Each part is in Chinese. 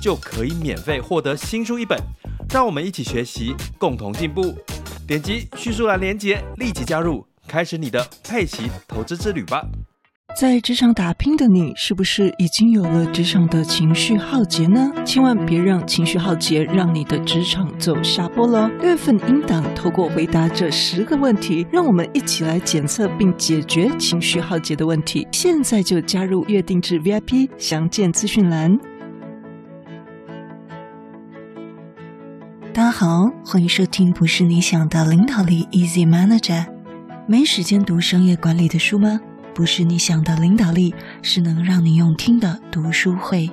就可以免费获得新书一本。让我们一起学习，共同进步。点击叙述栏连接，立即加入。开始你的佩奇投资之旅吧！在职场打拼的你，是不是已经有了职场的情绪浩劫呢？千万别让情绪浩劫让你的职场走下坡了。六月份应档透过回答这十个问题，让我们一起来检测并解决情绪浩劫的问题。现在就加入月定制 VIP，详见资讯栏。大家好，欢迎收听《不是你想的领导力》，Easy Manager。没时间读商业管理的书吗？不是你想的领导力，是能让你用听的读书会。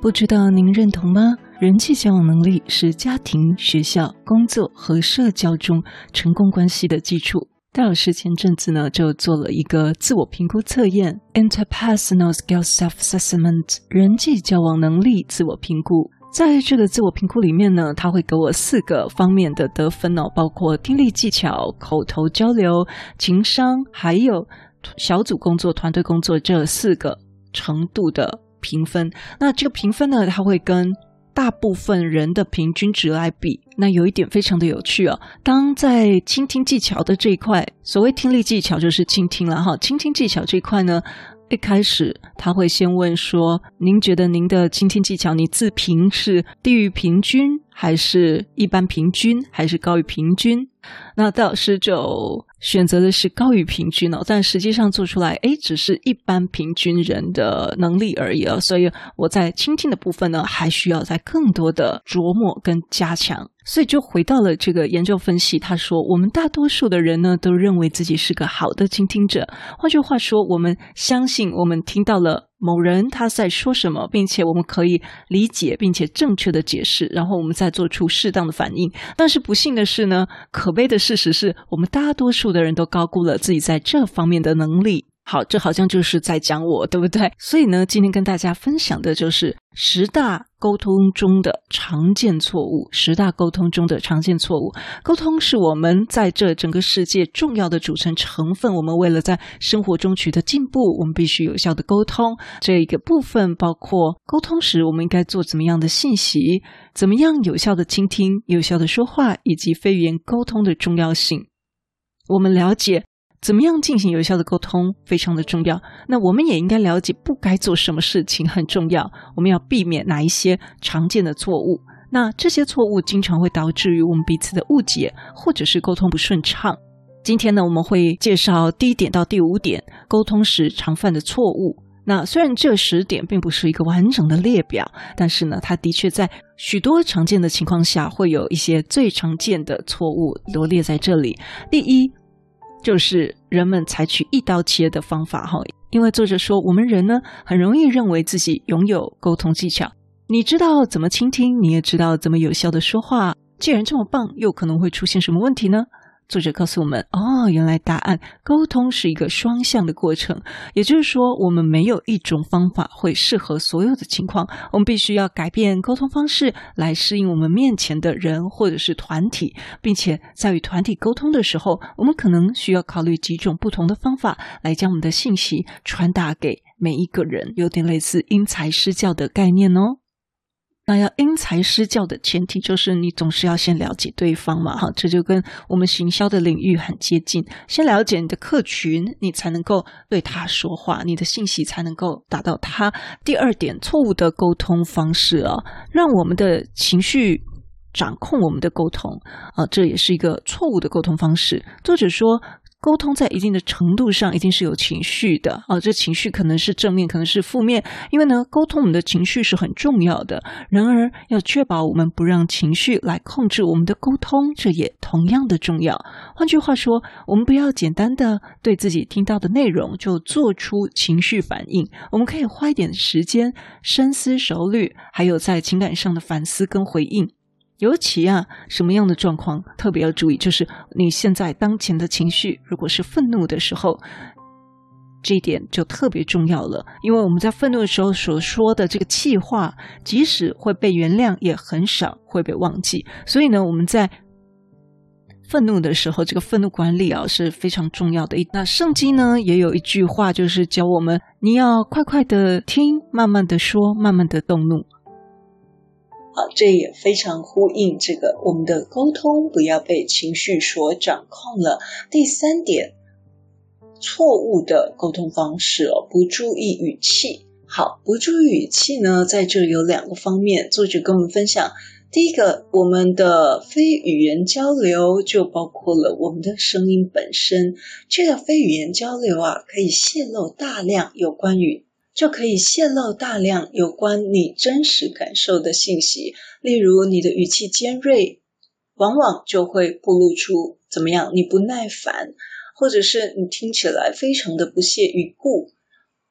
不知道您认同吗？人际交往能力是家庭、学校、工作和社交中成功关系的基础。戴老师前阵子呢，就做了一个自我评估测验 （Interpersonal Skill Self Assessment，人际交往能力自我评估。在这个自我评估里面呢，他会给我四个方面的得分哦，包括听力技巧、口头交流、情商，还有小组工作、团队工作这四个程度的评分。那这个评分呢，它会跟大部分人的平均值来比。那有一点非常的有趣哦，当在倾听技巧的这一块，所谓听力技巧就是倾听了哈，倾听技巧这一块呢。一开始他会先问说：“您觉得您的倾听技巧，你自评是低于平均，还是一般平均，还是高于平均？”那戴老师就选择的是高于平均哦，但实际上做出来，诶，只是一般平均人的能力而已哦。所以我在倾听的部分呢，还需要再更多的琢磨跟加强。所以就回到了这个研究分析，他说，我们大多数的人呢，都认为自己是个好的倾听者。换句话说，我们相信我们听到了。某人他在说什么，并且我们可以理解并且正确的解释，然后我们再做出适当的反应。但是不幸的是呢，可悲的事实是我们大多数的人都高估了自己在这方面的能力。好，这好像就是在讲我，对不对？所以呢，今天跟大家分享的就是十大沟通中的常见错误。十大沟通中的常见错误，沟通是我们在这整个世界重要的组成成分。我们为了在生活中取得进步，我们必须有效的沟通。这一个部分包括沟通时我们应该做怎么样的信息，怎么样有效的倾听、有效的说话，以及非语言沟通的重要性。我们了解。怎么样进行有效的沟通非常的重要。那我们也应该了解不该做什么事情很重要。我们要避免哪一些常见的错误？那这些错误经常会导致于我们彼此的误解，或者是沟通不顺畅。今天呢，我们会介绍第一点到第五点沟通时常犯的错误。那虽然这十点并不是一个完整的列表，但是呢，它的确在许多常见的情况下会有一些最常见的错误罗列在这里。第一。就是人们采取一刀切的方法哈，因为作者说我们人呢很容易认为自己拥有沟通技巧，你知道怎么倾听，你也知道怎么有效的说话，既然这么棒，又可能会出现什么问题呢？作者告诉我们：哦，原来答案，沟通是一个双向的过程。也就是说，我们没有一种方法会适合所有的情况，我们必须要改变沟通方式来适应我们面前的人或者是团体，并且在与团体沟通的时候，我们可能需要考虑几种不同的方法来将我们的信息传达给每一个人，有点类似因材施教的概念哦。那要因材施教的前提就是你总是要先了解对方嘛，哈，这就跟我们行销的领域很接近。先了解你的客群，你才能够对他说话，你的信息才能够达到他。第二点，错误的沟通方式啊，让我们的情绪掌控我们的沟通啊，这也是一个错误的沟通方式。作者说，沟通在一定的程度上一定是有情绪的啊，这情绪可能是正面，可能是负面。因为呢，沟通我们的情绪是很重要的。然而，要确保我们不让情绪来控制我们的沟通，这也同样的重要。换句话说，我们不要简单的对自己听到的内容就做出情绪反应，我们可以花一点时间深思熟虑，还有在情感上的反思跟回应。尤其啊，什么样的状况特别要注意？就是你现在当前的情绪，如果是愤怒的时候，这一点就特别重要了。因为我们在愤怒的时候所说的这个气话，即使会被原谅，也很少会被忘记。所以呢，我们在愤怒的时候，这个愤怒管理啊是非常重要的。那圣经呢也有一句话，就是教我们：你要快快的听，慢慢的说，慢慢的动怒。这也非常呼应这个我们的沟通不要被情绪所掌控了。第三点，错误的沟通方式哦，不注意语气。好，不注意语气呢，在这有两个方面，作者跟我们分享。第一个，我们的非语言交流就包括了我们的声音本身。这个非语言交流啊，可以泄露大量有关于。就可以泄露大量有关你真实感受的信息，例如你的语气尖锐，往往就会暴露出怎么样？你不耐烦，或者是你听起来非常的不屑一顾。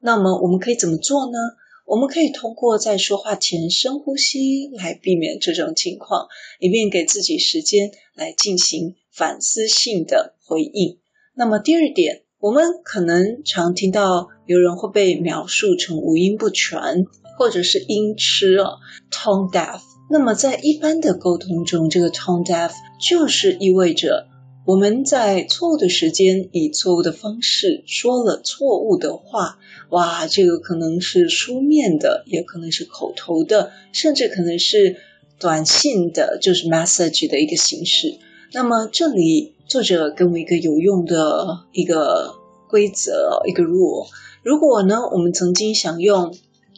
那么我们可以怎么做呢？我们可以通过在说话前深呼吸来避免这种情况，以便给自己时间来进行反思性的回应。那么第二点。我们可能常听到有人会被描述成五音不全，或者是音痴哦，tone deaf。那么在一般的沟通中，这个 tone deaf 就是意味着我们在错误的时间以错误的方式说了错误的话。哇，这个可能是书面的，也可能是口头的，甚至可能是短信的，就是 message 的一个形式。那么这里。作者给我一个有用的一个规则，一个 rule。如果呢，我们曾经想用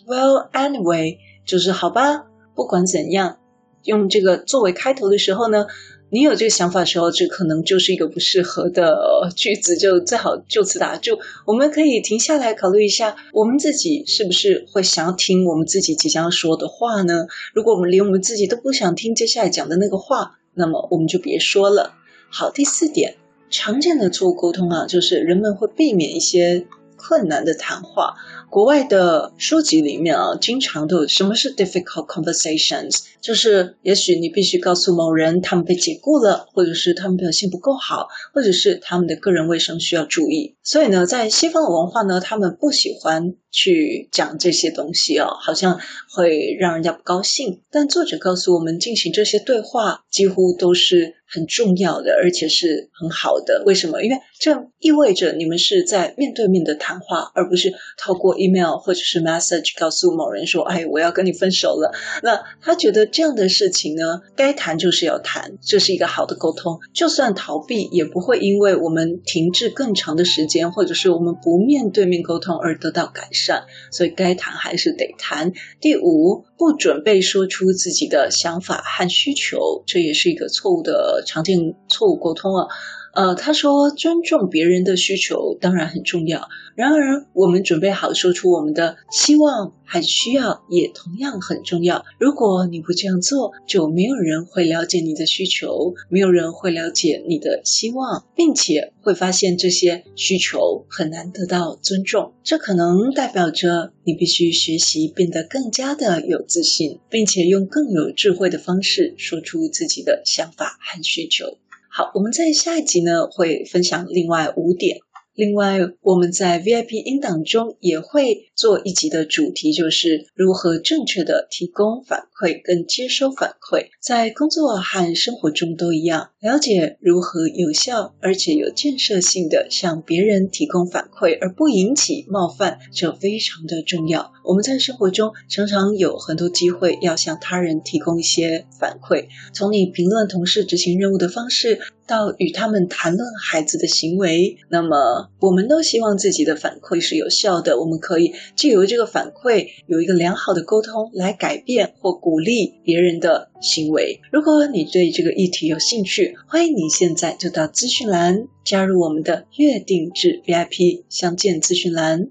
“Well, anyway”，就是好吧，不管怎样，用这个作为开头的时候呢，你有这个想法的时候，这可能就是一个不适合的句子，就最好就此打住。我们可以停下来考虑一下，我们自己是不是会想要听我们自己即将说的话呢？如果我们连我们自己都不想听接下来讲的那个话，那么我们就别说了。好，第四点，常见的错误沟通啊，就是人们会避免一些困难的谈话。国外的书籍里面啊，经常都有什么是 difficult conversations，就是也许你必须告诉某人他们被解雇了，或者是他们表现不够好，或者是他们的个人卫生需要注意。所以呢，在西方的文化呢，他们不喜欢去讲这些东西哦，好像会让人家不高兴。但作者告诉我们，进行这些对话几乎都是很重要的，而且是很好的。为什么？因为这意味着你们是在面对面的谈话，而不是透过。email 或者是 message 告诉某人说：“哎，我要跟你分手了。”那他觉得这样的事情呢，该谈就是要谈，这是一个好的沟通。就算逃避，也不会因为我们停滞更长的时间，或者是我们不面对面沟通而得到改善。所以该谈还是得谈。第五，不准备说出自己的想法和需求，这也是一个错误的常见错误沟通啊。呃，他说尊重别人的需求当然很重要，然而我们准备好说出我们的希望和需要也同样很重要。如果你不这样做，就没有人会了解你的需求，没有人会了解你的希望，并且会发现这些需求很难得到尊重。这可能代表着你必须学习变得更加的有自信，并且用更有智慧的方式说出自己的想法和需求。好，我们在下一集呢，会分享另外五点。另外，我们在 VIP 音档中也会做一集的主题，就是如何正确的提供反会跟接收反馈，在工作和生活中都一样。了解如何有效而且有建设性的向别人提供反馈，而不引起冒犯，这非常的重要。我们在生活中常常有很多机会要向他人提供一些反馈，从你评论同事执行任务的方式，到与他们谈论孩子的行为，那么我们都希望自己的反馈是有效的。我们可以借由这个反馈有一个良好的沟通，来改变或鼓鼓励别人的行为。如果你对这个议题有兴趣，欢迎你现在就到资讯栏加入我们的月定制 VIP 相见资讯栏。